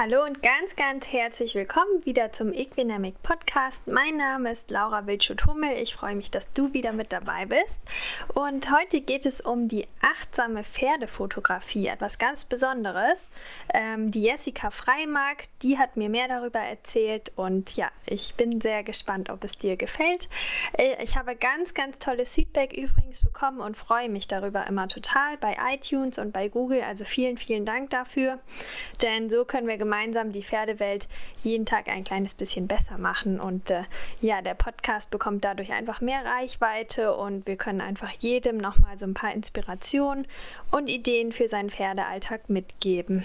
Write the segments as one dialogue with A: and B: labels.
A: Hallo und ganz, ganz herzlich willkommen wieder zum Equinamic Podcast. Mein Name ist Laura Wildschut-Hummel. Ich freue mich, dass du wieder mit dabei bist. Und heute geht es um die achtsame Pferdefotografie, etwas ganz Besonderes. Ähm, die Jessica Freimark, die hat mir mehr darüber erzählt und ja, ich bin sehr gespannt, ob es dir gefällt. Äh, ich habe ganz, ganz tolles Feedback übrigens bekommen und freue mich darüber immer total bei iTunes und bei Google. Also vielen, vielen Dank dafür, denn so können wir gemeinsam die Pferdewelt jeden Tag ein kleines bisschen besser machen. Und äh, ja, der Podcast bekommt dadurch einfach mehr Reichweite und wir können einfach jedem nochmal so ein paar Inspirationen und Ideen für seinen Pferdealltag mitgeben.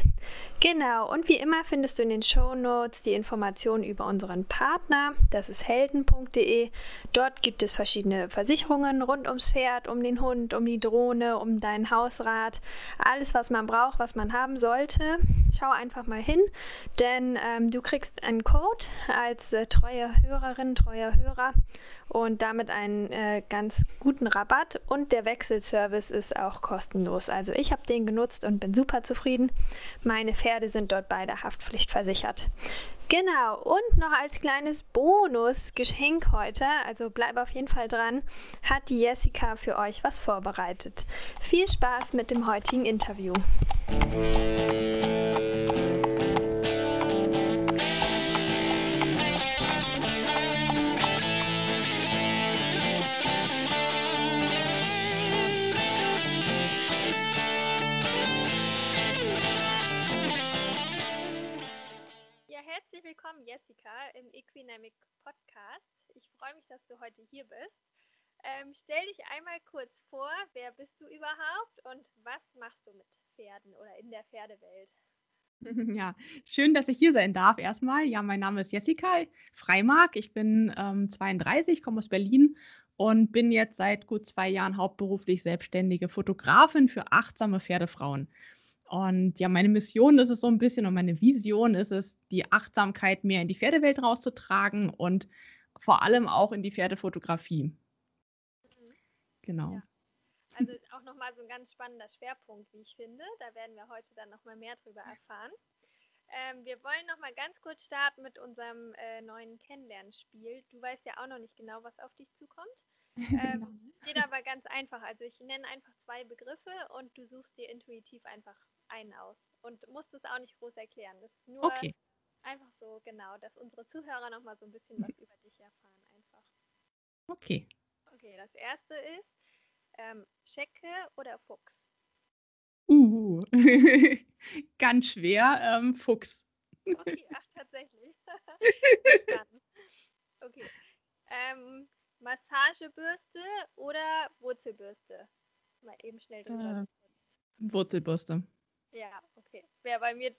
A: Genau, und wie immer findest du in den Show Notes die Informationen über unseren Partner. Das ist helden.de. Dort gibt es verschiedene Versicherungen rund ums Pferd, um den Hund, um die Drohne, um dein Hausrad. Alles, was man braucht, was man haben sollte. Schau einfach mal hin, denn ähm, du kriegst einen Code als äh, treue Hörerin, treuer Hörer und damit einen äh, ganz guten Rabatt und der Wechselservice ist auch kostenlos. Also ich habe den genutzt und bin super zufrieden. Meine Pferde sind dort beide haftpflichtversichert. Genau, und noch als kleines Bonusgeschenk heute, also bleib auf jeden Fall dran, hat die Jessica für euch was vorbereitet. Viel Spaß mit dem heutigen Interview. Willkommen, Jessica, im Equinamic Podcast. Ich freue mich, dass du heute hier bist. Ähm, stell dich einmal kurz vor, wer bist du überhaupt und was machst du mit Pferden oder in der Pferdewelt?
B: Ja, schön, dass ich hier sein darf. Erstmal, ja, mein Name ist Jessica Freimark. Ich bin ähm, 32, komme aus Berlin und bin jetzt seit gut zwei Jahren hauptberuflich selbstständige Fotografin für achtsame Pferdefrauen. Und ja, meine Mission ist es so ein bisschen und meine Vision ist es, die Achtsamkeit mehr in die Pferdewelt rauszutragen und vor allem auch in die Pferdefotografie.
A: Mhm. Genau. Ja. Also auch nochmal so ein ganz spannender Schwerpunkt, wie ich finde. Da werden wir heute dann nochmal mehr drüber erfahren. Ähm, wir wollen nochmal ganz kurz starten mit unserem äh, neuen Kennenlernspiel. Du weißt ja auch noch nicht genau, was auf dich zukommt. Ähm, geht aber ganz einfach. Also ich nenne einfach zwei Begriffe und du suchst dir intuitiv einfach einen aus und musst es auch nicht groß erklären. Das ist nur okay. einfach so, genau, dass unsere Zuhörer nochmal so ein bisschen was über dich erfahren einfach.
B: Okay.
A: Okay, das erste ist ähm, Schecke oder Fuchs?
B: Uh, ganz schwer, ähm, Fuchs.
A: Okay, ach tatsächlich. Spannend. Okay. Ähm, Massagebürste oder Wurzelbürste? Mal eben schnell drüber. Äh,
B: Wurzelbürste.
A: Ja, okay. Wäre bei mir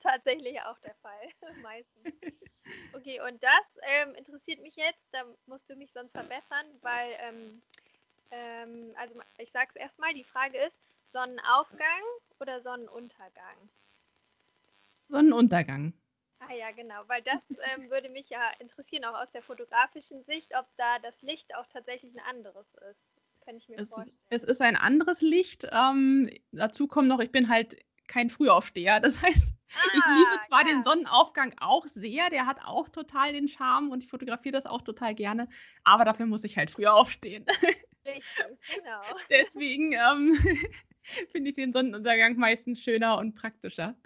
A: tatsächlich auch der Fall, meistens. Okay, und das ähm, interessiert mich jetzt, da musst du mich sonst verbessern, weil, ähm, ähm, also ich sag's erstmal, die Frage ist, Sonnenaufgang oder Sonnenuntergang?
B: Sonnenuntergang.
A: Ah ja, genau, weil das ähm, würde mich ja interessieren, auch aus der fotografischen Sicht, ob da das Licht auch tatsächlich ein anderes ist kann ich mir
B: es,
A: vorstellen.
B: Es ist ein anderes Licht. Ähm, dazu kommt noch, ich bin halt kein Frühaufsteher. Das heißt, ah, ich liebe zwar ja. den Sonnenaufgang auch sehr, der hat auch total den Charme und ich fotografiere das auch total gerne, aber dafür muss ich halt früher aufstehen.
A: Richtig, genau.
B: Deswegen ähm, finde ich den Sonnenuntergang meistens schöner und praktischer.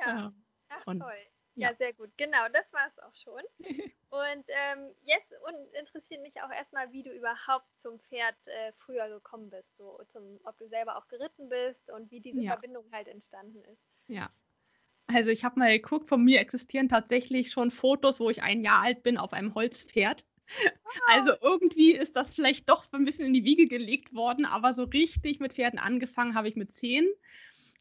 A: Ja, ach und, toll. Ja, ja, sehr gut. Genau, das war es auch schon. Und ähm, jetzt interessiert mich auch erstmal, wie du überhaupt zum Pferd äh, früher gekommen bist. So zum, ob du selber auch geritten bist und wie diese ja. Verbindung halt entstanden ist.
B: Ja. Also ich habe mal geguckt, von mir existieren tatsächlich schon Fotos, wo ich ein Jahr alt bin auf einem Holzpferd. Also irgendwie ist das vielleicht doch ein bisschen in die Wiege gelegt worden, aber so richtig mit Pferden angefangen habe ich mit zehn.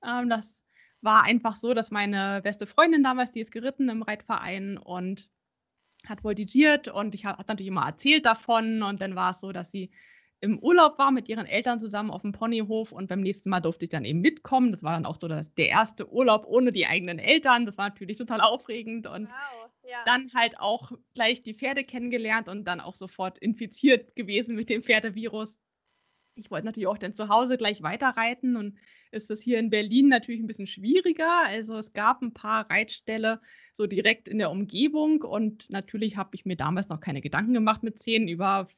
B: Ähm, das war einfach so, dass meine beste Freundin damals, die ist geritten im Reitverein und hat voltigiert und ich habe natürlich immer erzählt davon und dann war es so, dass sie im Urlaub war mit ihren Eltern zusammen auf dem Ponyhof und beim nächsten Mal durfte ich dann eben mitkommen. Das war dann auch so das, der erste Urlaub ohne die eigenen Eltern. Das war natürlich total aufregend und wow, ja. dann halt auch gleich die Pferde kennengelernt und dann auch sofort infiziert gewesen mit dem Pferdevirus. Ich wollte natürlich auch dann zu Hause gleich weiterreiten und ist es hier in Berlin natürlich ein bisschen schwieriger. Also es gab ein paar Reitställe so direkt in der Umgebung und natürlich habe ich mir damals noch keine Gedanken gemacht mit zehn über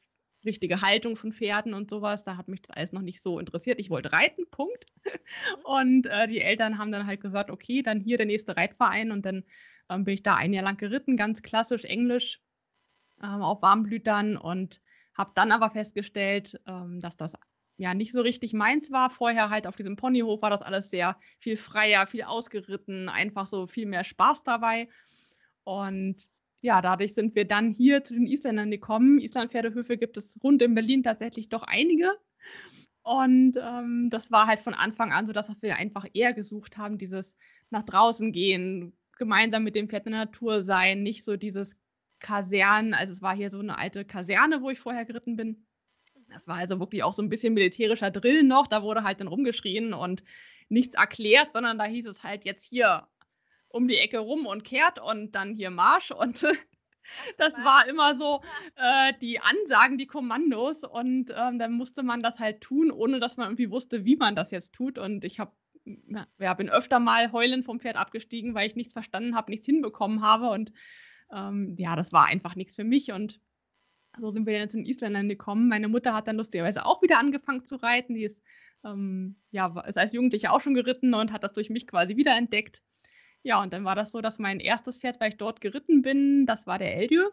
B: richtige Haltung von Pferden und sowas. Da hat mich das alles noch nicht so interessiert. Ich wollte reiten, Punkt. Und äh, die Eltern haben dann halt gesagt, okay, dann hier der nächste Reitverein und dann ähm, bin ich da ein Jahr lang geritten, ganz klassisch Englisch ähm, auf Warmblütern und habe dann aber festgestellt, ähm, dass das ja nicht so richtig meins war. Vorher halt auf diesem Ponyhof war das alles sehr viel freier, viel ausgeritten, einfach so viel mehr Spaß dabei. Und ja, dadurch sind wir dann hier zu den Isländern gekommen. Islandpferdehöfe gibt es rund in Berlin tatsächlich doch einige. Und ähm, das war halt von Anfang an so, dass wir einfach eher gesucht haben, dieses nach draußen gehen, gemeinsam mit dem Pferd in der Natur sein, nicht so dieses Kasernen. Also es war hier so eine alte Kaserne, wo ich vorher geritten bin. Das war also wirklich auch so ein bisschen militärischer Drill noch. Da wurde halt dann rumgeschrien und nichts erklärt, sondern da hieß es halt jetzt hier um die Ecke rum und kehrt und dann hier Marsch und das war immer so äh, die Ansagen, die Kommandos und ähm, dann musste man das halt tun, ohne dass man irgendwie wusste, wie man das jetzt tut und ich habe ja, bin öfter mal heulend vom Pferd abgestiegen, weil ich nichts verstanden habe, nichts hinbekommen habe und ähm, ja, das war einfach nichts für mich und so sind wir dann zu den Isländern gekommen. Meine Mutter hat dann lustigerweise auch wieder angefangen zu reiten. Die ist, ähm, ja, ist als Jugendliche auch schon geritten und hat das durch mich quasi wiederentdeckt. Ja, und dann war das so, dass mein erstes Pferd, weil ich dort geritten bin, das war der Eldür.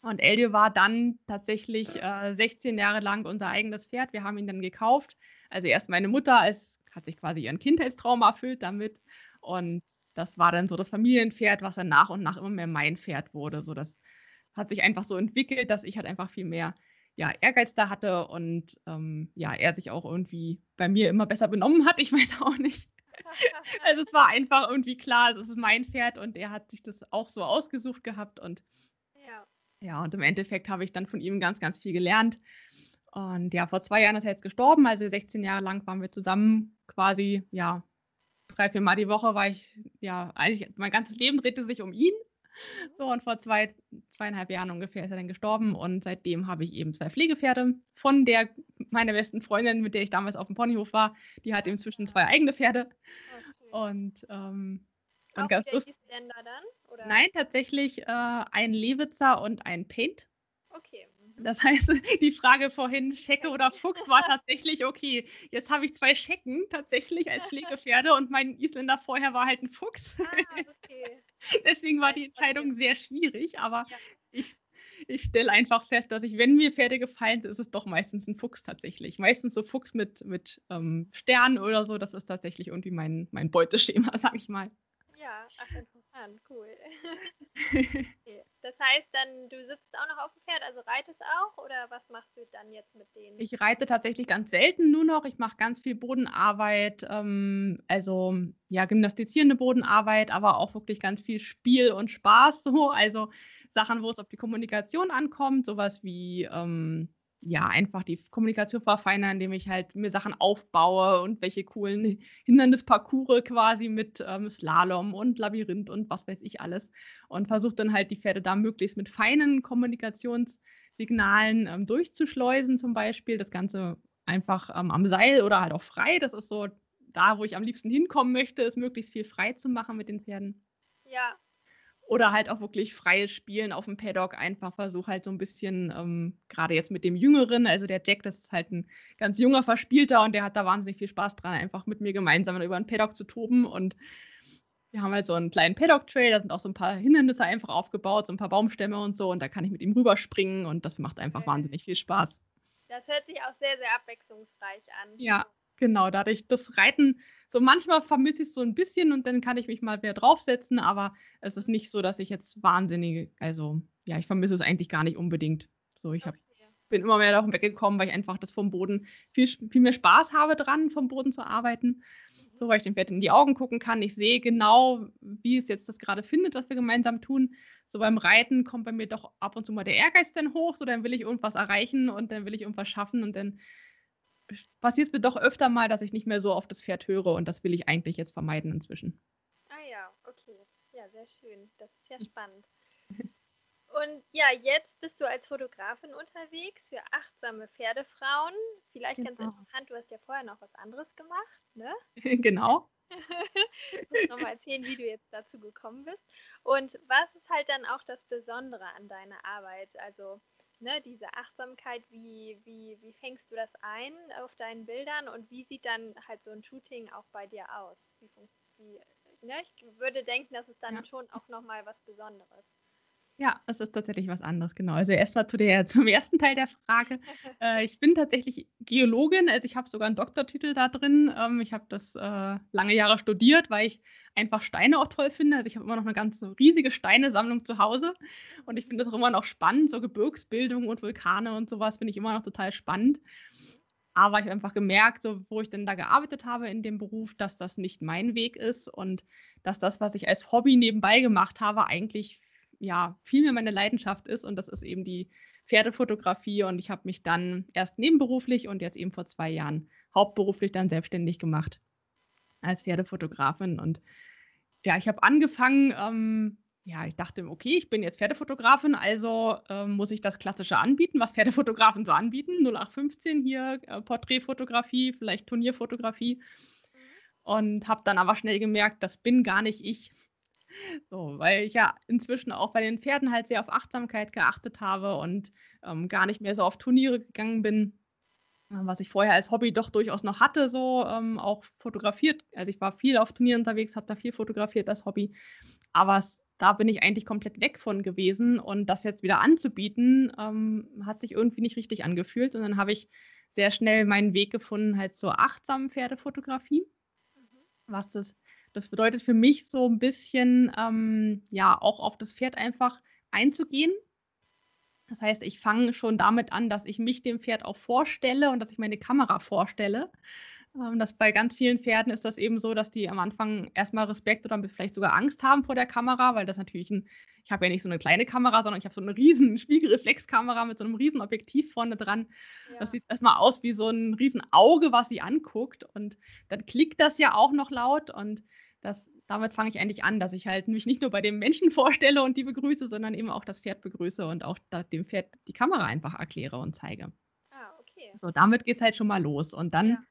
B: Und Eldür war dann tatsächlich äh, 16 Jahre lang unser eigenes Pferd. Wir haben ihn dann gekauft. Also erst meine Mutter als, hat sich quasi ihren Kindheitstraum erfüllt damit. Und das war dann so das Familienpferd, was dann nach und nach immer mehr mein Pferd wurde. So das hat sich einfach so entwickelt, dass ich halt einfach viel mehr ja, Ehrgeiz da hatte und ähm, ja, er sich auch irgendwie bei mir immer besser benommen hat. Ich weiß auch nicht. also es war einfach irgendwie klar, es ist mein Pferd und er hat sich das auch so ausgesucht gehabt und ja, ja und im Endeffekt habe ich dann von ihm ganz, ganz viel gelernt. Und ja, vor zwei Jahren ist er jetzt gestorben, also 16 Jahre lang waren wir zusammen quasi, ja, drei, vier Mal die Woche war ich, ja, eigentlich mein ganzes Leben drehte sich um ihn. So, und vor zwei, zweieinhalb Jahren ungefähr ist er dann gestorben und seitdem habe ich eben zwei Pflegepferde. Von der, meiner besten Freundin, mit der ich damals auf dem Ponyhof war, die hat inzwischen zwei eigene Pferde. Okay. Und, ähm,
A: und ganz lustig. dann?
B: Oder? Nein, tatsächlich äh, ein Lewitzer und ein Paint.
A: Okay.
B: Das heißt, die Frage vorhin, Schecke oder Fuchs, war tatsächlich, okay, jetzt habe ich zwei Schecken tatsächlich als Pflegepferde und mein Isländer vorher war halt ein Fuchs. Ah, okay. Deswegen war die Entscheidung sehr schwierig, aber ja. ich, ich stelle einfach fest, dass ich, wenn mir Pferde gefallen, ist es doch meistens ein Fuchs tatsächlich. Meistens so Fuchs mit, mit ähm, Sternen oder so, das ist tatsächlich irgendwie mein, mein Beuteschema, sag ich mal.
A: Ja, ach, interessant, cool. okay. Das heißt dann, du sitzt auch noch auf dem Pferd, also reitest auch oder was machst du dann jetzt mit denen?
B: Ich reite tatsächlich ganz selten nur noch. Ich mache ganz viel Bodenarbeit, ähm, also ja, gymnastizierende Bodenarbeit, aber auch wirklich ganz viel Spiel und Spaß so. Also Sachen, wo es auf die Kommunikation ankommt, sowas wie ähm, ja, einfach die Kommunikation verfeinern, indem ich halt mir Sachen aufbaue und welche coolen Hindernisparcours quasi mit ähm, Slalom und Labyrinth und was weiß ich alles. Und versuche dann halt die Pferde da möglichst mit feinen Kommunikationssignalen ähm, durchzuschleusen, zum Beispiel. Das Ganze einfach ähm, am Seil oder halt auch frei. Das ist so da, wo ich am liebsten hinkommen möchte, ist möglichst viel frei zu machen mit den Pferden.
A: Ja,
B: oder halt auch wirklich freies Spielen auf dem Paddock. Einfach versuche halt so ein bisschen, ähm, gerade jetzt mit dem Jüngeren, also der Jack, das ist halt ein ganz junger Verspielter und der hat da wahnsinnig viel Spaß dran, einfach mit mir gemeinsam über ein Paddock zu toben. Und wir haben halt so einen kleinen Paddock-Trail, da sind auch so ein paar Hindernisse einfach aufgebaut, so ein paar Baumstämme und so. Und da kann ich mit ihm rüberspringen und das macht einfach okay. wahnsinnig viel Spaß.
A: Das hört sich auch sehr, sehr abwechslungsreich an.
B: Ja, genau. Dadurch, das Reiten so manchmal vermisse ich es so ein bisschen und dann kann ich mich mal wieder draufsetzen, aber es ist nicht so, dass ich jetzt wahnsinnige, also ja, ich vermisse es eigentlich gar nicht unbedingt. So, ich hab, bin immer mehr davon weggekommen, weil ich einfach das vom Boden viel, viel mehr Spaß habe dran, vom Boden zu arbeiten. Mhm. So, weil ich dem Pferd in die Augen gucken kann. Ich sehe genau, wie es jetzt das gerade findet, was wir gemeinsam tun. So beim Reiten kommt bei mir doch ab und zu mal der Ehrgeiz dann hoch, so dann will ich irgendwas erreichen und dann will ich irgendwas schaffen und dann passiert es mir doch öfter mal, dass ich nicht mehr so auf das Pferd höre und das will ich eigentlich jetzt vermeiden inzwischen.
A: Ah ja, okay. Ja, sehr schön. Das ist ja spannend. Und ja, jetzt bist du als Fotografin unterwegs für achtsame Pferdefrauen. Vielleicht ganz
B: Genau.
A: interessant, du hast ja vorher noch was anderes gemacht, ne?
B: Genau.
A: Du musst nochmal erzählen, wie du jetzt dazu gekommen bist. Und was ist halt dann auch das Besondere an deiner Arbeit? Also, ne, diese Achtsamkeit, wie, wie, wie fängst du das ein auf deinen Bildern und wie sieht dann halt so ein Shooting auch bei dir aus? Wie, wie, ne? Ich würde denken, das ist dann
B: Ja.
A: schon auch nochmal was Besonderes.
B: Ja, es ist tatsächlich was anderes, genau. Also erstmal zu der, zum ersten Teil der Frage. Äh, ich bin tatsächlich Geologin, also ich habe sogar einen Doktortitel da drin. Ähm, ich habe das äh, lange Jahre studiert, weil ich einfach Steine auch toll finde. Also ich habe immer noch eine ganz riesige Steinesammlung zu Hause und ich finde das auch immer noch spannend. So Gebirgsbildung und Vulkane und sowas finde ich immer noch total spannend. Aber ich habe einfach gemerkt, so wo ich denn da gearbeitet habe in dem Beruf, dass das nicht mein Weg ist und dass das, was ich als Hobby nebenbei gemacht habe, eigentlich ja viel mehr meine Leidenschaft ist und das ist eben die Pferdefotografie und ich habe mich dann erst nebenberuflich und jetzt eben vor zwei Jahren hauptberuflich dann selbstständig gemacht als Pferdefotografin und ja, ich habe angefangen, ähm, ja, ich dachte, okay, ich bin jetzt Pferdefotografin, also ähm, muss ich das Klassische anbieten, was Pferdefotografen so anbieten. 0815 hier, äh, Porträtfotografie, vielleicht Turnierfotografie. Und habe dann aber schnell gemerkt, das bin gar nicht ich. So, weil ich ja inzwischen auch bei den Pferden halt sehr auf Achtsamkeit geachtet habe und ähm, gar nicht mehr so auf Turniere gegangen bin, äh, was ich vorher als Hobby doch durchaus noch hatte, so ähm, auch fotografiert. Also ich war viel auf Turnieren unterwegs, habe da viel fotografiert als Hobby, aber es, da bin ich eigentlich komplett weg von gewesen. Und das jetzt wieder anzubieten, ähm, hat sich irgendwie nicht richtig angefühlt. Und dann habe ich sehr schnell meinen Weg gefunden halt zur achtsamen Pferdefotografie. Was das, das bedeutet für mich so ein bisschen, ähm, ja, auch auf das Pferd einfach einzugehen. Das heißt, ich fange schon damit an, dass ich mich dem Pferd auch vorstelle und dass ich meine Kamera vorstelle. Ähm, das bei ganz vielen Pferden ist das eben so, dass die am Anfang erstmal Respekt oder vielleicht sogar Angst haben vor der Kamera, weil das natürlich ein, ich habe ja nicht so eine kleine Kamera, sondern ich habe so eine riesen Spiegelreflexkamera mit so einem riesen Objektiv vorne dran.
A: Ja.
B: Das sieht erstmal aus wie so ein riesen Auge, was sie anguckt. Und dann klickt das ja auch noch laut. Und das, damit fange ich eigentlich an, dass ich halt mich nicht nur bei dem Menschen vorstelle und die begrüße, sondern eben auch das Pferd begrüße und auch dem Pferd die Kamera einfach erkläre und zeige.
A: Ah, okay.
B: So, damit geht es halt schon mal los. Und dann
A: Ja.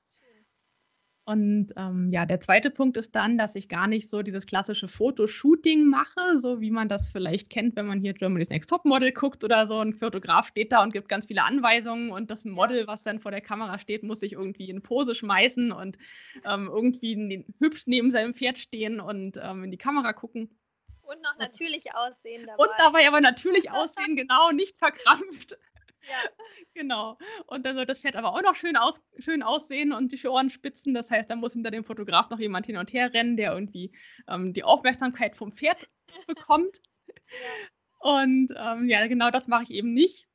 B: Und ähm, ja, der zweite Punkt ist dann, dass ich gar nicht so dieses klassische Fotoshooting mache, so wie man das vielleicht kennt, wenn man hier Germany's Next Top Model guckt oder so. Ein Fotograf steht da und gibt ganz viele Anweisungen und das Model, was dann vor der Kamera steht, muss sich irgendwie in Pose schmeißen und ähm, irgendwie ne- hübsch neben seinem Pferd stehen und ähm, in die Kamera gucken.
A: Und noch natürlich aussehen dabei.
B: Und dabei aber natürlich aussehen, genau, nicht verkrampft.
A: Ja.
B: Genau. Und dann soll das Pferd aber auch noch schön, aus, schön aussehen und die Ohren spitzen. Das heißt, da muss hinter dem Fotograf noch jemand hin und her rennen, der irgendwie ähm, die Aufmerksamkeit vom Pferd bekommt. Und ähm, ja, genau das mache ich eben nicht.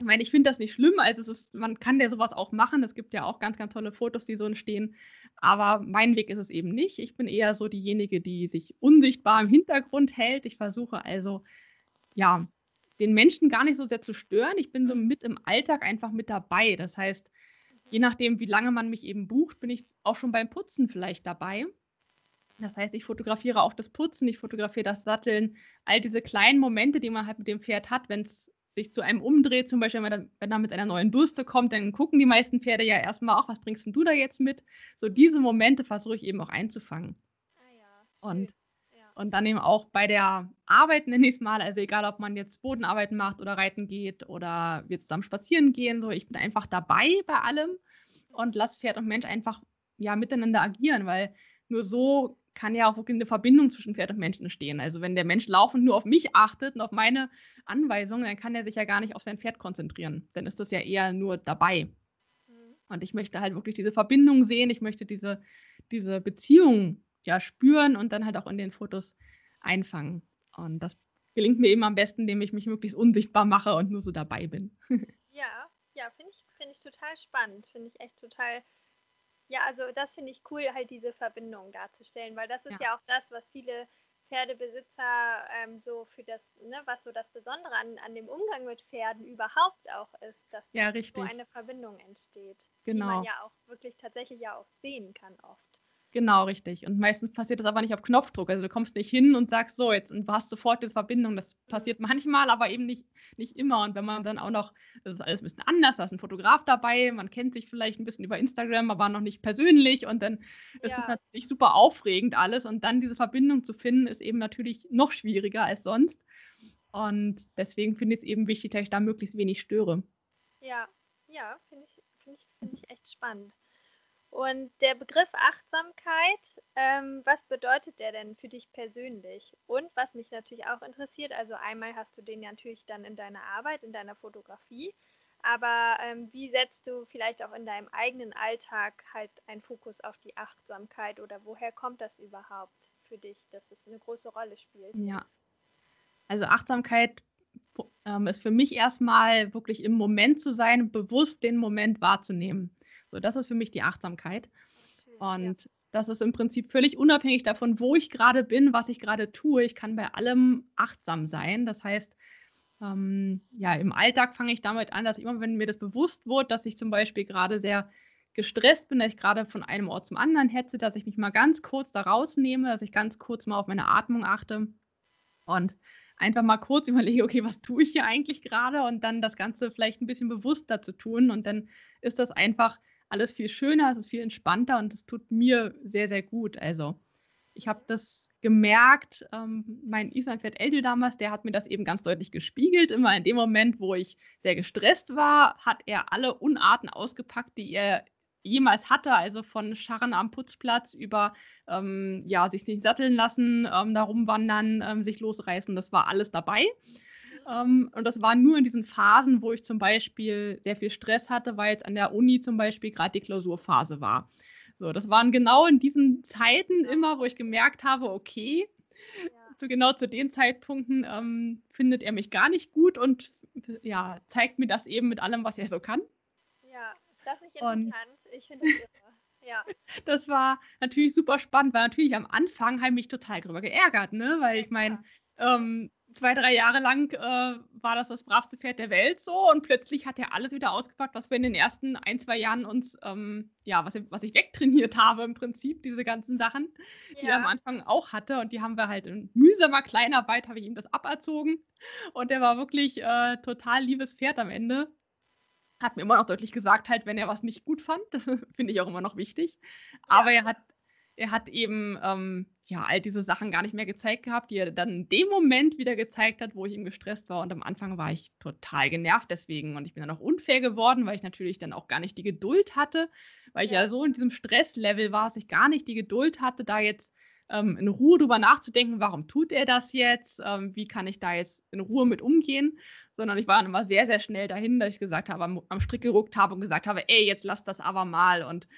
B: Ich meine, ich finde das nicht schlimm. Also es ist, man kann ja sowas auch machen. Es gibt ja auch ganz, ganz tolle Fotos, die so entstehen. Aber mein Weg ist es eben nicht. Ich bin eher so diejenige, die sich unsichtbar im Hintergrund hält. Ich versuche also, ja, den Menschen gar nicht so sehr zu stören. Ich bin so mit im Alltag einfach mit dabei. Das heißt, je nachdem, wie lange man mich eben bucht, bin ich auch schon beim Putzen vielleicht dabei. Das heißt, ich fotografiere auch das Putzen, ich fotografiere das Satteln, all diese kleinen Momente, die man halt mit dem Pferd hat, wenn es sich zu einem umdreht, zum Beispiel, wenn er, mit einer neuen Bürste kommt, dann gucken die meisten Pferde ja erstmal auch, was bringst denn du da jetzt mit? So diese Momente versuche ich eben auch einzufangen.
A: Ah ja.
B: Und. Und dann eben auch bei der Arbeit, nenne ich es mal, also egal, ob man jetzt Bodenarbeiten macht oder reiten geht oder wir zusammen spazieren gehen, so, ich bin einfach dabei bei allem und lass Pferd und Mensch einfach ja miteinander agieren, weil nur so kann ja auch wirklich eine Verbindung zwischen Pferd und Mensch entstehen. Also wenn der Mensch laufend nur auf mich achtet und auf meine Anweisungen, dann kann er sich ja gar nicht auf sein Pferd konzentrieren. Dann ist das ja eher nur dabei.
A: Mhm.
B: Und ich möchte halt wirklich diese Verbindung sehen, ich möchte diese, diese Beziehung ja spüren und dann halt auch in den Fotos einfangen. Und das gelingt mir eben am besten, indem ich mich möglichst unsichtbar mache und nur so dabei bin.
A: Ja, ja, finde ich, finde ich total spannend. Finde ich echt total. Ja, also das finde ich cool, halt diese Verbindung darzustellen, weil das ist
B: Ja.
A: ja, auch das, was viele Pferdebesitzer ähm, so für das, ne, was so das Besondere an, an dem Umgang mit Pferden überhaupt auch ist, dass
B: Ja,
A: so
B: richtig.
A: eine Verbindung entsteht, die
B: Genau.
A: man ja auch wirklich tatsächlich ja auch sehen kann oft.
B: Genau, richtig. Und meistens passiert das aber nicht auf Knopfdruck. Also du kommst nicht hin und sagst so jetzt und du hast sofort jetzt Verbindung. Das passiert manchmal, aber eben nicht, nicht immer. Und wenn man dann auch noch, das ist alles ein bisschen anders, da ist ein Fotograf dabei, man kennt sich vielleicht ein bisschen über Instagram, aber noch nicht persönlich und dann ist ja. das natürlich super aufregend alles. Und dann diese Verbindung zu finden, ist eben natürlich noch schwieriger als sonst. Und deswegen finde ich es eben wichtig, dass ich da möglichst wenig störe.
A: Ja, ja, finde ich, find ich, find ich echt spannend. Und der Begriff Achtsamkeit, ähm, was bedeutet der denn für dich persönlich? Und was mich natürlich auch interessiert, also einmal hast du den ja natürlich dann in deiner Arbeit, in deiner Fotografie, aber ähm, wie setzt du vielleicht auch in deinem eigenen Alltag halt einen Fokus auf die Achtsamkeit oder woher kommt das überhaupt für dich, dass es eine große Rolle spielt?
B: Ja, also Achtsamkeit ähm, ist für mich erstmal wirklich im Moment zu sein, bewusst den Moment wahrzunehmen. So, das ist für mich die Achtsamkeit. Und ja. das ist im Prinzip völlig unabhängig davon, wo ich gerade bin, was ich gerade tue. Ich kann bei allem achtsam sein. Das heißt, ähm, ja, im Alltag fange ich damit an, dass immer, wenn mir das bewusst wird, dass ich zum Beispiel gerade sehr gestresst bin, dass ich gerade von einem Ort zum anderen hetze, dass ich mich mal ganz kurz da rausnehme, dass ich ganz kurz mal auf meine Atmung achte und einfach mal kurz überlege, okay, was tue ich hier eigentlich gerade und dann das Ganze vielleicht ein bisschen bewusster zu tun und dann ist das einfach alles viel schöner, es ist viel entspannter und es tut mir sehr, sehr gut. Also ich habe das gemerkt, ähm, mein Islandpferd Eldio damals, der hat mir das eben ganz deutlich gespiegelt. Immer in dem Moment, wo ich sehr gestresst war, hat er alle Unarten ausgepackt, die er jemals hatte, also von Scharren am Putzplatz über ähm, ja, sich nicht satteln lassen, ähm, da rumwandern, ähm, sich losreißen, das war alles dabei. Ähm, und das war nur in diesen Phasen, wo ich zum Beispiel sehr viel Stress hatte, weil jetzt an der Uni zum Beispiel gerade die Klausurphase war. So, das waren genau in diesen Zeiten immer, wo ich gemerkt habe, okay, ja. zu genau zu den Zeitpunkten ähm, findet er mich gar nicht gut und ja, zeigt mir das eben mit allem, was er so kann.
A: Ja, das ist interessant. Und ich finde das irre. Ja.
B: Das war natürlich super spannend, weil natürlich am Anfang habe ich mich total darüber geärgert, ne? Weil ich meine, ähm, zwei, drei Jahre lang äh, war das das bravste Pferd der Welt so und plötzlich hat er alles wieder ausgepackt, was wir in den ersten ein, zwei Jahren uns, ähm, ja, was, was ich wegtrainiert habe im Prinzip, diese ganzen Sachen, ja. die er am Anfang auch hatte und die haben wir halt in mühsamer Kleinarbeit, habe ich ihm das aberzogen und er war wirklich äh, total liebes Pferd am Ende. Hat mir immer noch deutlich gesagt, halt, wenn er was nicht gut fand, das finde ich auch immer noch wichtig. Aber ja. er hat er hat eben ähm, ja all diese Sachen gar nicht mehr gezeigt gehabt, die er dann in dem Moment wieder gezeigt hat, wo ich ihm gestresst war. Und am Anfang war ich total genervt deswegen. Und ich bin dann auch unfair geworden, weil ich natürlich dann auch gar nicht die Geduld hatte, weil ich ja, ja so in diesem Stresslevel war, dass ich gar nicht die Geduld hatte, da jetzt ähm, in Ruhe drüber nachzudenken, warum tut er das jetzt, ähm, wie kann ich da jetzt in Ruhe mit umgehen, sondern ich war dann immer sehr, sehr schnell dahin, dass ich gesagt habe, am, am Strick geruckt habe und gesagt habe, ey, jetzt lass das aber mal und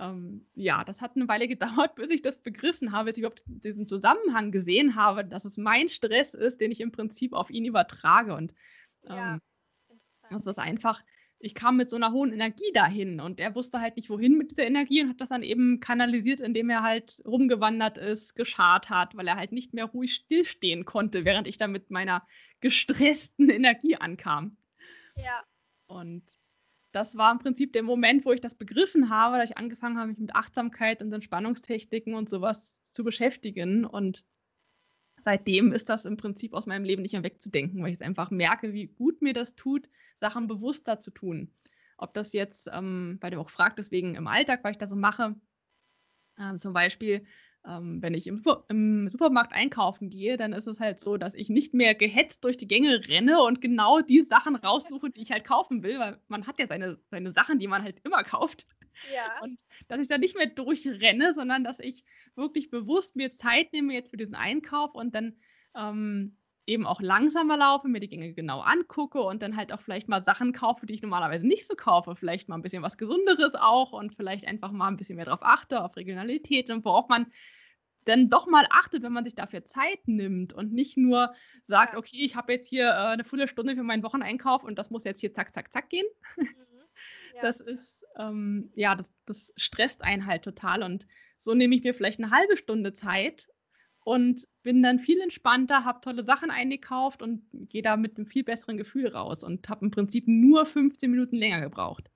B: ähm, ja, das hat eine Weile gedauert, bis ich das begriffen habe, bis ich überhaupt diesen Zusammenhang gesehen habe, dass es mein Stress ist, den ich im Prinzip auf ihn übertrage. Und ähm, ja, das ist einfach, ich kam mit so einer hohen Energie dahin und er wusste halt nicht, wohin mit dieser Energie und hat das dann eben kanalisiert, indem er halt rumgewandert ist, geschart hat, weil er halt nicht mehr ruhig stillstehen konnte, während ich dann mit meiner gestressten Energie ankam.
A: Ja.
B: Und das war im Prinzip der Moment, wo ich das begriffen habe, dass ich angefangen habe, mich mit Achtsamkeit und Entspannungstechniken und sowas zu beschäftigen. Und seitdem ist das im Prinzip aus meinem Leben nicht mehr wegzudenken, weil ich jetzt einfach merke, wie gut mir das tut, Sachen bewusster zu tun. Ob das jetzt, ähm, weil du auch fragt, deswegen im Alltag, was ich da so mache, ähm, zum Beispiel ähm, wenn ich im, im, Supermarkt einkaufen gehe, dann ist es halt so, dass ich nicht mehr gehetzt durch die Gänge renne und genau die Sachen raussuche, die ich halt kaufen will, weil man hat ja seine, seine Sachen, die man halt immer kauft.
A: Ja.
B: Und dass ich da nicht mehr durchrenne, sondern dass ich wirklich bewusst mir Zeit nehme jetzt für diesen Einkauf und dann ähm, eben auch langsamer laufe, mir die Gänge genau angucke und dann halt auch vielleicht mal Sachen kaufe, die ich normalerweise nicht so kaufe. Vielleicht mal ein bisschen was Gesunderes auch und vielleicht einfach mal ein bisschen mehr darauf achte, auf Regionalität und worauf man dann doch mal achtet, wenn man sich dafür Zeit nimmt und nicht nur sagt, okay, ich habe jetzt hier äh, eine Viertelstunde für meinen Wocheneinkauf und das muss jetzt hier zack, zack, zack gehen. Mhm. Ja. Das ist, ähm, ja, das, das stresst einen halt total und so nehme ich mir vielleicht eine halbe Stunde Zeit und bin dann viel entspannter, habe tolle Sachen eingekauft und gehe da mit einem viel besseren Gefühl raus und habe im Prinzip nur 15 Minuten länger gebraucht.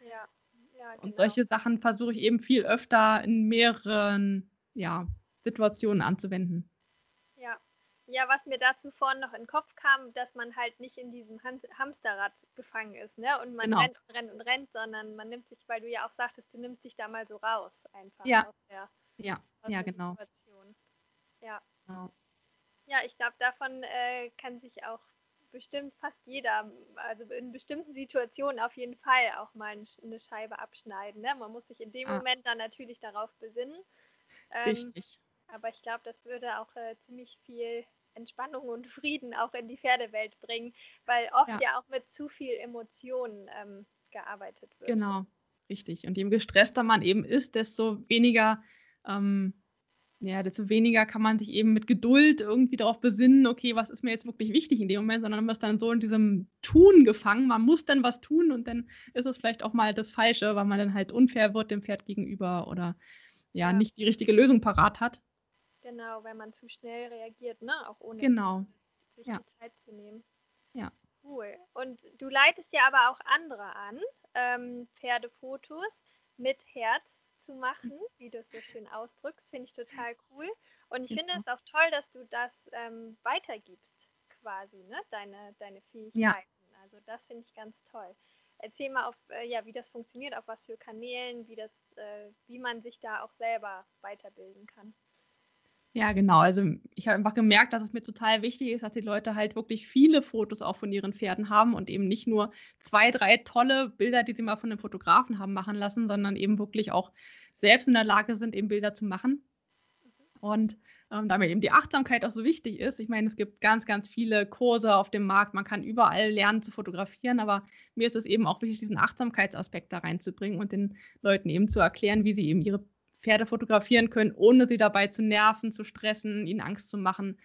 A: Ja,
B: Ja, genau. Und solche Sachen versuche ich eben viel öfter in mehreren ja, Situationen anzuwenden.
A: Ja. Ja, was mir dazu vorhin noch in den Kopf kam, dass man halt nicht in diesem Hamsterrad gefangen ist, ne? Und man genau. rennt und rennt und rennt, sondern man nimmt sich, weil du ja auch sagtest, du nimmst dich da mal so raus einfach
B: ja. aus der, ja. Ja, der genau. Situation.
A: Ja. Genau. Ja, ich glaube, davon äh, kann sich auch bestimmt fast jeder, also in bestimmten Situationen auf jeden Fall auch mal eine Scheibe abschneiden. Ne? Man muss sich in dem ah. Moment dann natürlich darauf besinnen.
B: Ähm, Richtig.
A: Aber ich glaube, das würde auch äh, ziemlich viel Entspannung und Frieden auch in die Pferdewelt bringen, weil oft ja, ja auch mit zu viel Emotionen ähm, gearbeitet wird.
B: Genau, richtig. Und je gestresster man eben ist, desto weniger ähm, ja, desto weniger kann man sich eben mit Geduld irgendwie darauf besinnen, okay, was ist mir jetzt wirklich wichtig in dem Moment, sondern man ist dann so in diesem Tun gefangen. Man muss dann was tun und dann ist es vielleicht auch mal das Falsche, weil man dann halt unfair wird dem Pferd gegenüber oder ja, ja. nicht die richtige Lösung parat hat.
A: Genau, weil man zu schnell reagiert, ne? Auch ohne
B: genau.
A: sich ja. die Zeit zu nehmen.
B: Ja.
A: Cool. Und du leitest ja aber auch andere an, ähm, Pferdefotos mit Herz zu machen, wie du es so schön ausdrückst, finde ich total cool. Und ich finde es auch toll, dass du das ähm, weitergibst, quasi, ne? deine, deine Fähigkeiten. Ja. Also das finde ich ganz toll. Erzähl mal, auf, äh, ja, wie das funktioniert, auf was für Kanälen, wie, das, äh, wie man sich da auch selber weiterbilden kann.
B: Ja, genau. Also ich habe einfach gemerkt, dass es mir total wichtig ist, dass die Leute halt wirklich viele Fotos auch von ihren Pferden haben und eben nicht nur zwei, drei tolle Bilder, die sie mal von einem Fotografen haben machen lassen, sondern eben wirklich auch selbst in der Lage sind, eben Bilder zu machen. Und ähm, da mir eben die Achtsamkeit auch so wichtig ist, ich meine, es gibt ganz, ganz viele Kurse auf dem Markt, man kann überall lernen zu fotografieren, aber mir ist es eben auch wichtig, diesen Achtsamkeitsaspekt da reinzubringen und den Leuten eben zu erklären, wie sie eben ihre Pferde fotografieren können, ohne sie dabei zu nerven, zu stressen, ihnen Angst zu machen.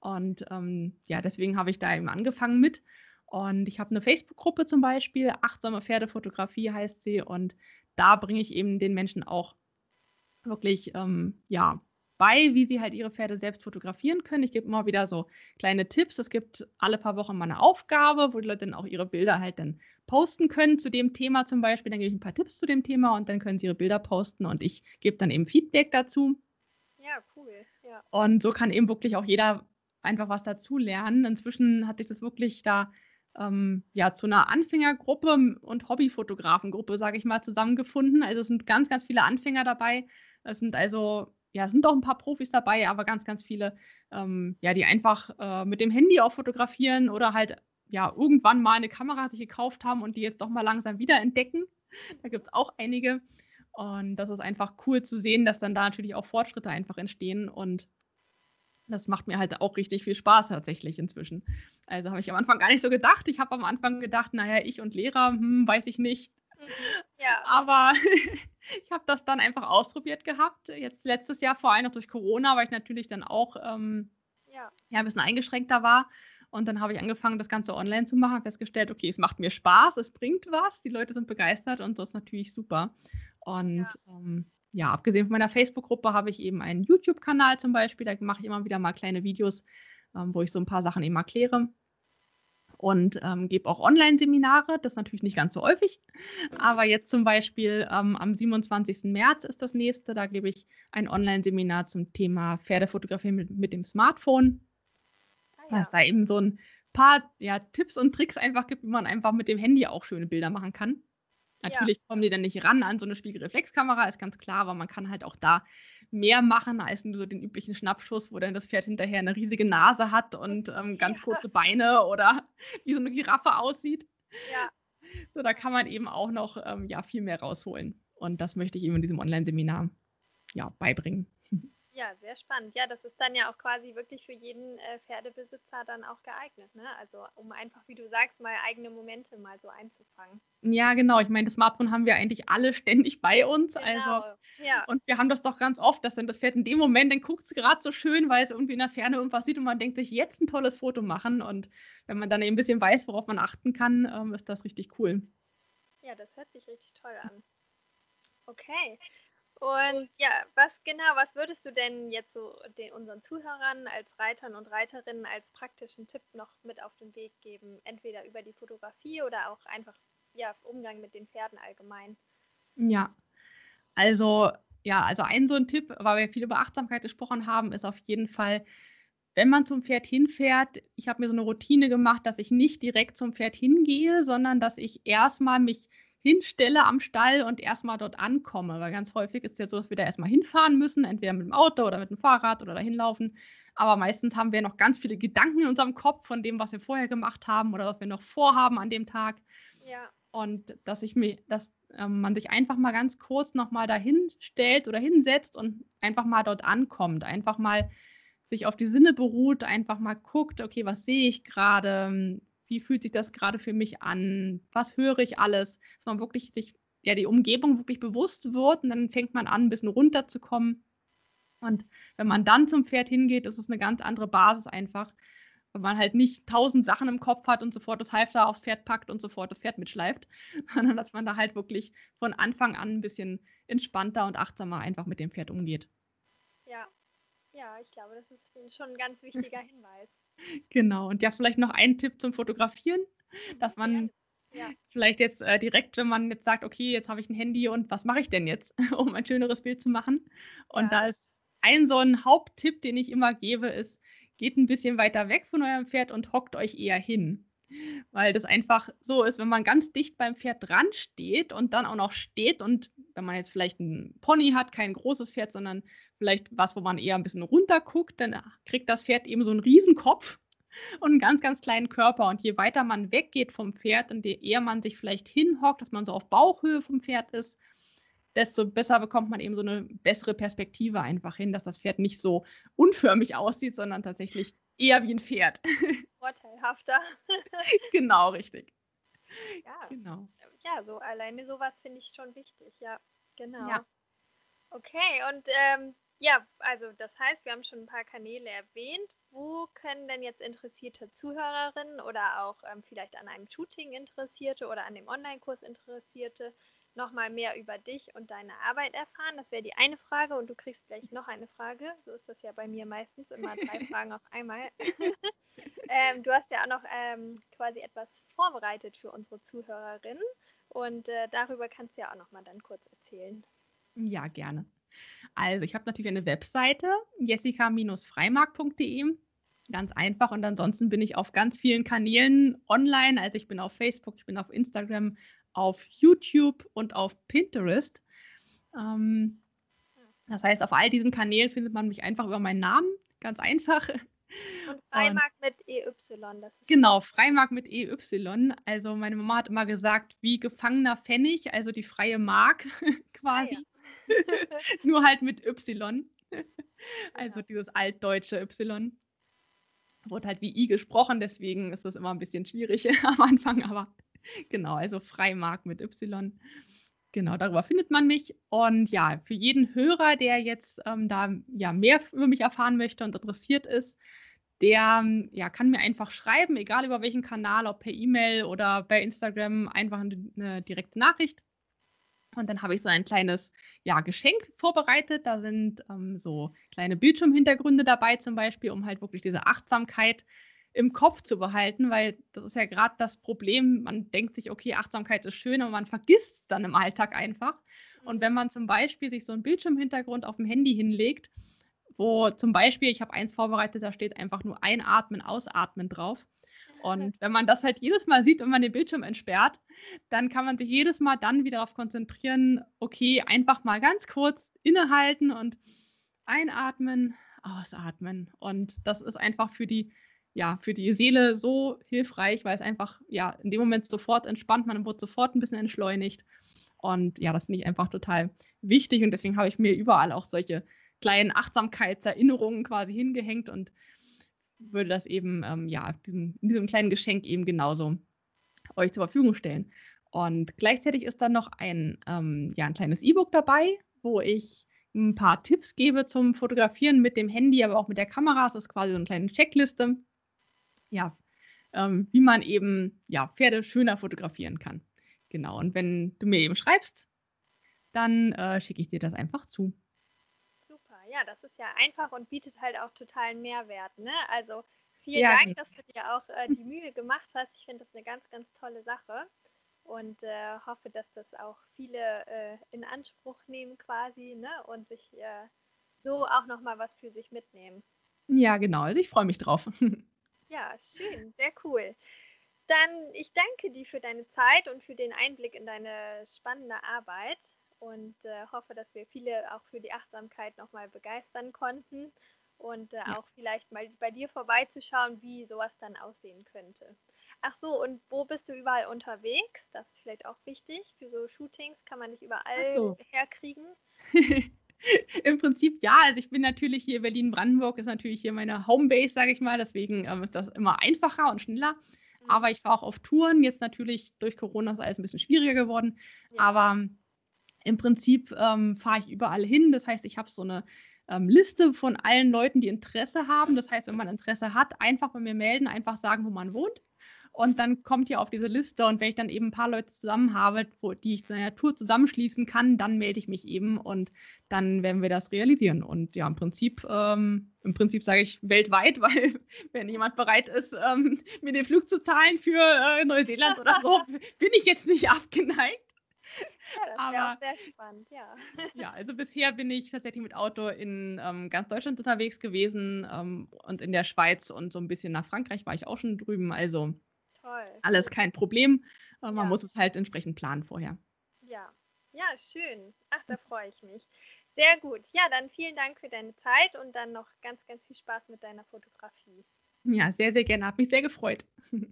B: Und ähm, ja, deswegen habe ich da eben angefangen mit. Und ich habe eine Facebook-Gruppe zum Beispiel, achtsame Pferdefotografie heißt sie. Und da bringe ich eben den Menschen auch wirklich ähm, ja, bei, wie sie halt ihre Pferde selbst fotografieren können. Ich gebe immer wieder so kleine Tipps. Es gibt alle paar Wochen mal eine Aufgabe, wo die Leute dann auch ihre Bilder halt dann posten können zu dem Thema zum Beispiel. Dann gebe ich ein paar Tipps zu dem Thema und dann können sie ihre Bilder posten und ich gebe dann eben Feedback dazu.
A: Ja, cool. Ja.
B: Und so kann eben wirklich auch jeder einfach was dazu lernen. Inzwischen hat sich das wirklich da ähm, ja, zu einer Anfängergruppe und Hobbyfotografengruppe, sage ich mal, zusammengefunden. Also es sind ganz, ganz viele Anfänger dabei. Es sind also ja, sind auch ein paar Profis dabei, aber ganz, ganz viele, ähm, ja, die einfach äh, mit dem Handy auch fotografieren oder halt ja irgendwann mal eine Kamera sich gekauft haben und die jetzt doch mal langsam wieder entdecken. Da gibt es auch einige. Und das ist einfach cool zu sehen, dass dann da natürlich auch Fortschritte einfach entstehen. Und das macht mir halt auch richtig viel Spaß tatsächlich inzwischen. Also habe ich am Anfang gar nicht so gedacht. Ich habe am Anfang gedacht, naja, ich und Lehrer, hm, weiß ich nicht. Ja. Aber ich habe das dann einfach ausprobiert gehabt. Jetzt letztes Jahr, vor allem noch durch Corona, weil ich natürlich dann auch ähm, ja. ja. ein bisschen eingeschränkter war. Und dann habe ich angefangen, das Ganze online zu machen und festgestellt, okay, es macht mir Spaß, es bringt was, die Leute sind begeistert und das ist natürlich super. Und ja, ähm, ja abgesehen von meiner Facebook-Gruppe habe ich eben einen YouTube-Kanal zum Beispiel, da mache ich immer wieder mal kleine Videos, ähm, wo ich so ein paar Sachen eben erkläre und ähm, gebe auch Online-Seminare. Das ist natürlich nicht ganz so häufig, aber jetzt zum Beispiel ähm, am 27. März ist das nächste. Da gebe ich ein Online-Seminar zum Thema Pferdefotografie mit, mit dem Smartphone. Ah, ja. Was da eben so ein paar ja, Tipps und Tricks einfach gibt, wie man einfach mit dem Handy auch schöne Bilder machen kann. Natürlich ja. kommen die dann nicht ran an so eine Spiegelreflexkamera, ist ganz klar, aber man kann halt auch da mehr machen als nur so den üblichen Schnappschuss, wo dann das Pferd hinterher eine riesige Nase hat und ähm, ganz ja. kurze Beine oder wie so eine Giraffe aussieht. Ja. So, da kann man eben auch noch ähm, ja, viel mehr rausholen. Und das möchte ich eben in diesem Online-Seminar ja, beibringen.
A: Ja, sehr spannend. Ja, das ist dann ja auch quasi wirklich für jeden äh, Pferdebesitzer dann auch geeignet. Ne? Also um einfach, wie du sagst, mal eigene Momente mal so einzufangen.
B: Ja, genau. Ich meine, das Smartphone haben wir eigentlich alle ständig bei uns. Genau. Also, ja. Und wir haben das doch ganz oft, dass dann das Pferd in dem Moment, dann guckt es gerade so schön, weil es irgendwie in der Ferne irgendwas sieht und man denkt sich, jetzt ein tolles Foto machen. Und wenn man dann eben ein bisschen weiß, worauf man achten kann, ähm, ist das richtig cool.
A: Ja, das hört sich richtig toll an. Okay. Und ja, was genau, was würdest du denn jetzt so den, unseren Zuhörern als Reitern und Reiterinnen als praktischen Tipp noch mit auf den Weg geben? Entweder über die Fotografie oder auch einfach ja, Umgang mit den Pferden allgemein.
B: Ja, also ja, also ein so ein Tipp, weil wir viel über Achtsamkeit gesprochen haben, ist auf jeden Fall, wenn man zum Pferd hinfährt, ich habe mir so eine Routine gemacht, dass ich nicht direkt zum Pferd hingehe, sondern dass ich erstmal mich hinstelle am Stall und erstmal dort ankomme. Weil ganz häufig ist es ja so, dass wir da erstmal hinfahren müssen, entweder mit dem Auto oder mit dem Fahrrad oder dahin laufen. Aber meistens haben wir noch ganz viele Gedanken in unserem Kopf von dem, was wir vorher gemacht haben oder was wir noch vorhaben an dem Tag.
A: Ja.
B: Und dass ich mir, dass ähm, man sich einfach mal ganz kurz nochmal dahin stellt oder hinsetzt und einfach mal dort ankommt. Einfach mal sich auf die Sinne beruht, einfach mal guckt, okay, was sehe ich gerade, wie fühlt sich das gerade für mich an, was höre ich alles, dass man wirklich sich ja die Umgebung wirklich bewusst wird und dann fängt man an, ein bisschen runterzukommen. Und wenn man dann zum Pferd hingeht, ist es eine ganz andere Basis einfach, weil man halt nicht tausend Sachen im Kopf hat und sofort das Halfter aufs Pferd packt und sofort das Pferd mitschleift, sondern dass man da halt wirklich von Anfang an ein bisschen entspannter und achtsamer einfach mit dem Pferd umgeht.
A: Ja, ja, ich glaube, das ist schon ein ganz wichtiger Hinweis.
B: Genau. Und ja, vielleicht noch ein Tipp zum Fotografieren, dass man ja. Ja. vielleicht jetzt äh, direkt, wenn man jetzt sagt, okay, jetzt habe ich ein Handy und was mache ich denn jetzt, um ein schöneres Bild zu machen? Und ja. da ist ein so ein Haupttipp, den ich immer gebe, ist, geht ein bisschen weiter weg von eurem Pferd und hockt euch eher hin weil das einfach so ist, wenn man ganz dicht beim Pferd dran steht und dann auch noch steht und wenn man jetzt vielleicht ein Pony hat, kein großes Pferd, sondern vielleicht was, wo man eher ein bisschen runter guckt, dann kriegt das Pferd eben so einen Riesenkopf und einen ganz, ganz kleinen Körper. Und je weiter man weggeht vom Pferd und je eher man sich vielleicht hinhockt, dass man so auf Bauchhöhe vom Pferd ist, desto besser bekommt man eben so eine bessere Perspektive einfach hin, dass das Pferd nicht so unförmig aussieht, sondern tatsächlich eher wie ein Pferd.
A: Vorteilhafter.
B: genau, richtig.
A: Ja, genau. ja so alleine sowas finde ich schon wichtig, ja, genau. Ja. Okay, und ähm, ja, also das heißt, wir haben schon ein paar Kanäle erwähnt. Wo können denn jetzt interessierte Zuhörerinnen oder auch ähm, vielleicht an einem Shooting Interessierte oder an dem Online-Kurs Interessierte nochmal mehr über dich und deine Arbeit erfahren? Das wäre die eine Frage und du kriegst gleich noch eine Frage. So ist das ja bei mir meistens, immer drei Fragen auf einmal. ähm, du hast ja auch noch ähm, quasi etwas vorbereitet für unsere Zuhörerinnen und äh, darüber kannst du ja auch nochmal dann kurz erzählen.
B: Ja, gerne. Also ich habe natürlich eine Webseite, jessica-freimark.de. Ganz einfach. Und ansonsten bin ich auf ganz vielen Kanälen online. Also ich bin auf Facebook, ich bin auf Instagram, auf YouTube und auf Pinterest. Ähm, das heißt, auf all diesen Kanälen findet man mich einfach über meinen Namen. Ganz einfach.
A: Und Freimark und, mit EY.
B: genau, Freimark mit EY. Also meine Mama hat immer gesagt, wie gefangener Pfennig, also die freie Mark quasi. Ah, ja. Nur halt mit Y. Also genau. dieses altdeutsche Y. Wurde halt wie I gesprochen, deswegen ist das immer ein bisschen schwierig am Anfang, aber genau, also Freimark mit Y. Genau, darüber findet man mich. Und ja, für jeden Hörer, der jetzt ähm, da ja mehr über mich erfahren möchte und interessiert ist, der ja, kann mir einfach schreiben, egal über welchen Kanal, ob per E-Mail oder bei Instagram, einfach eine, eine direkte Nachricht. Und dann habe ich so ein kleines ja, Geschenk vorbereitet. Da sind ähm, so kleine Bildschirmhintergründe dabei, zum Beispiel, um halt wirklich diese Achtsamkeit im Kopf zu behalten, weil das ist ja gerade das Problem. Man denkt sich, okay, Achtsamkeit ist schön, aber man vergisst es dann im Alltag einfach. Und wenn man zum Beispiel sich so einen Bildschirmhintergrund auf dem Handy hinlegt, wo zum Beispiel, ich habe eins vorbereitet, da steht einfach nur einatmen, ausatmen drauf. Und wenn man das halt jedes Mal sieht, wenn man den Bildschirm entsperrt, dann kann man sich jedes Mal dann wieder darauf konzentrieren, okay, einfach mal ganz kurz innehalten und einatmen, ausatmen. Und das ist einfach für die ja, für die Seele so hilfreich, weil es einfach, ja, in dem Moment sofort entspannt, man wird sofort ein bisschen entschleunigt. Und ja, das finde ich einfach total wichtig und deswegen habe ich mir überall auch solche kleinen Achtsamkeitserinnerungen quasi hingehängt und würde das eben, ähm, ja, diesem, in diesem kleinen Geschenk eben genauso euch zur Verfügung stellen. Und gleichzeitig ist dann noch ein, ähm, ja, ein kleines E-Book dabei, wo ich ein paar Tipps gebe zum Fotografieren mit dem Handy, aber auch mit der Kamera. Es ist quasi so eine kleine Checkliste, ja, ähm, wie man eben ja, Pferde schöner fotografieren kann. Genau. Und wenn du mir eben schreibst, dann äh, schicke ich dir das einfach zu.
A: Super, ja, das ist ja einfach und bietet halt auch totalen Mehrwert. Ne? Also vielen ja, Dank, dass du dir auch äh, die Mühe gemacht hast. Ich finde das eine ganz, ganz tolle Sache. und äh, hoffe, dass das auch viele äh, in Anspruch nehmen quasi ne? und sich äh, so auch nochmal was für sich mitnehmen.
B: Ja, genau. Also ich freue mich drauf.
A: ja, schön, sehr cool. Dann ich danke dir für deine Zeit und für den Einblick in deine spannende Arbeit und äh, hoffe, dass wir viele auch für die Achtsamkeit nochmal begeistern konnten und äh, ja. auch vielleicht mal bei dir vorbeizuschauen, wie sowas dann aussehen könnte. Ach so, und wo bist du überall unterwegs? Das ist vielleicht auch wichtig. Für so Shootings kann man nicht überall so. herkriegen.
B: Im Prinzip ja. Also ich bin natürlich hier Berlin-Brandenburg, ist natürlich hier meine Homebase, sage ich mal. Deswegen ähm, ist das immer einfacher und schneller. Mhm. Aber ich fahre auch auf Touren. Jetzt natürlich durch Corona ist alles ein bisschen schwieriger geworden. Ja. Aber im Prinzip ähm, fahre ich überall hin. Das heißt, ich habe so eine ähm, Liste von allen Leuten, die Interesse haben. Das heißt, wenn man Interesse hat, einfach bei mir melden, einfach sagen, wo man wohnt. Und dann kommt ihr auf diese Liste und wenn ich dann eben ein paar Leute zusammen habe, wo, die ich zu einer Tour zusammenschließen kann, dann melde ich mich eben und dann werden wir das realisieren. Und ja, im Prinzip, ähm, im Prinzip sage ich weltweit, weil wenn jemand bereit ist, ähm, mir den Flug zu zahlen für äh, Neuseeland oder so, bin ich jetzt nicht abgeneigt.
A: Ja, das wäre auch sehr spannend, ja.
B: Ja, also bisher bin ich tatsächlich mit Auto in ähm, ganz Deutschland unterwegs gewesen ähm, und in der Schweiz und so ein bisschen nach Frankreich war ich auch schon drüben. Also Toll. alles kein Problem. Man ja. muss es halt entsprechend planen vorher.
A: Ja, ja, schön. Ach, da freue ich mich. Sehr gut. Ja, dann vielen Dank für deine Zeit und dann noch ganz, ganz viel Spaß mit deiner Fotografie.
B: Ja, sehr, sehr gerne. Hat mich sehr gefreut.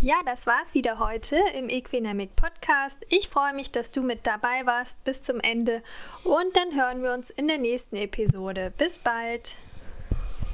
A: Ja, das war's wieder heute im Equinamic Podcast. Ich freue mich, dass du mit dabei warst bis zum Ende und dann hören wir uns in der nächsten Episode. Bis bald.